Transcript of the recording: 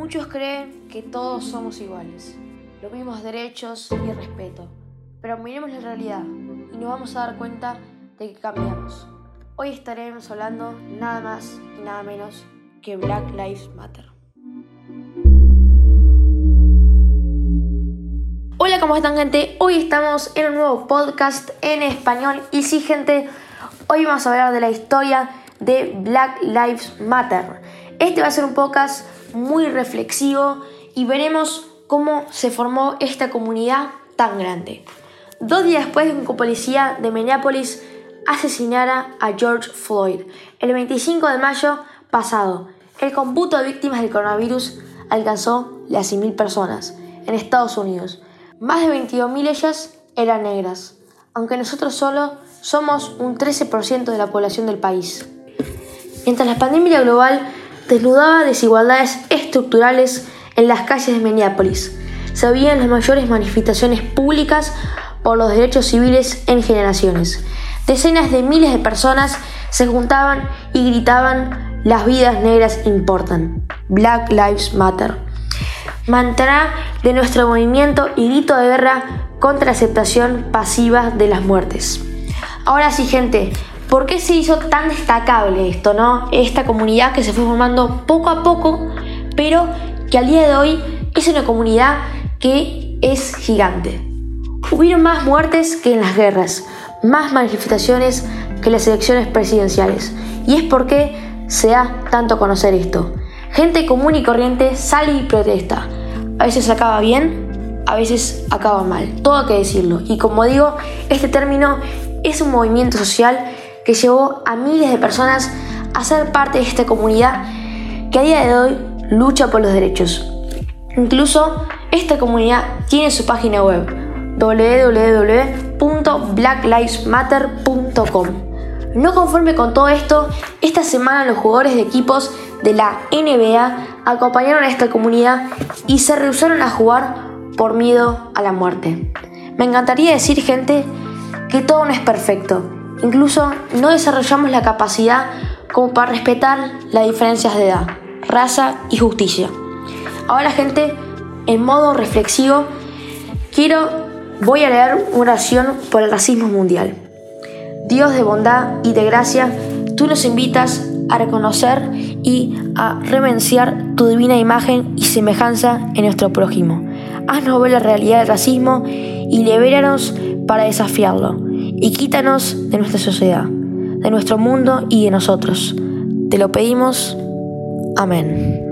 Muchos creen que todos somos iguales, los mismos derechos y respeto, pero miremos la realidad y nos vamos a dar cuenta de que cambiamos. Hoy estaremos hablando nada más y nada menos que Black Lives Matter. Hola, ¿cómo están gente? Hoy estamos en un nuevo podcast en español y sí gente, hoy vamos a hablar de la historia de Black Lives Matter. Este va a ser un podcast muy reflexivo y veremos cómo se formó esta comunidad tan grande. Dos días después de que un policía de Minneapolis asesinara a George Floyd, el 25 de mayo pasado, el computo de víctimas del coronavirus alcanzó las 100.000 personas en Estados Unidos. Más de 22.000 ellas eran negras, aunque nosotros solo somos un 13% de la población del país. Mientras la pandemia global desnudaba desigualdades estructurales en las calles de Minneapolis. Se habían las mayores manifestaciones públicas por los derechos civiles en generaciones. Decenas de miles de personas se juntaban y gritaban las vidas negras importan. Black Lives Matter. Mantra de nuestro movimiento y grito de guerra contra la aceptación pasiva de las muertes. Ahora sí, gente, ¿Por qué se hizo tan destacable esto, no? Esta comunidad que se fue formando poco a poco, pero que al día de hoy es una comunidad que es gigante. Hubieron más muertes que en las guerras, más manifestaciones que las elecciones presidenciales. Y es porque se da tanto a conocer esto. Gente común y corriente sale y protesta. A veces acaba bien, a veces acaba mal. Todo hay que decirlo. Y como digo, este término es un movimiento social que llevó a miles de personas a ser parte de esta comunidad que a día de hoy lucha por los derechos. Incluso esta comunidad tiene su página web www.blacklivesmatter.com. No conforme con todo esto, esta semana los jugadores de equipos de la NBA acompañaron a esta comunidad y se rehusaron a jugar por miedo a la muerte. Me encantaría decir, gente, que todo no es perfecto, Incluso no desarrollamos la capacidad como para respetar las diferencias de edad, raza y justicia. Ahora gente, en modo reflexivo, quiero, voy a leer una oración por el racismo mundial. Dios de bondad y de gracia, tú nos invitas a reconocer y a reverenciar tu divina imagen y semejanza en nuestro prójimo. Haznos ver la realidad del racismo y libéranos para desafiarlo y quítanos de nuestra sociedad, de nuestro mundo y de nosotros. Te lo pedimos. Amén.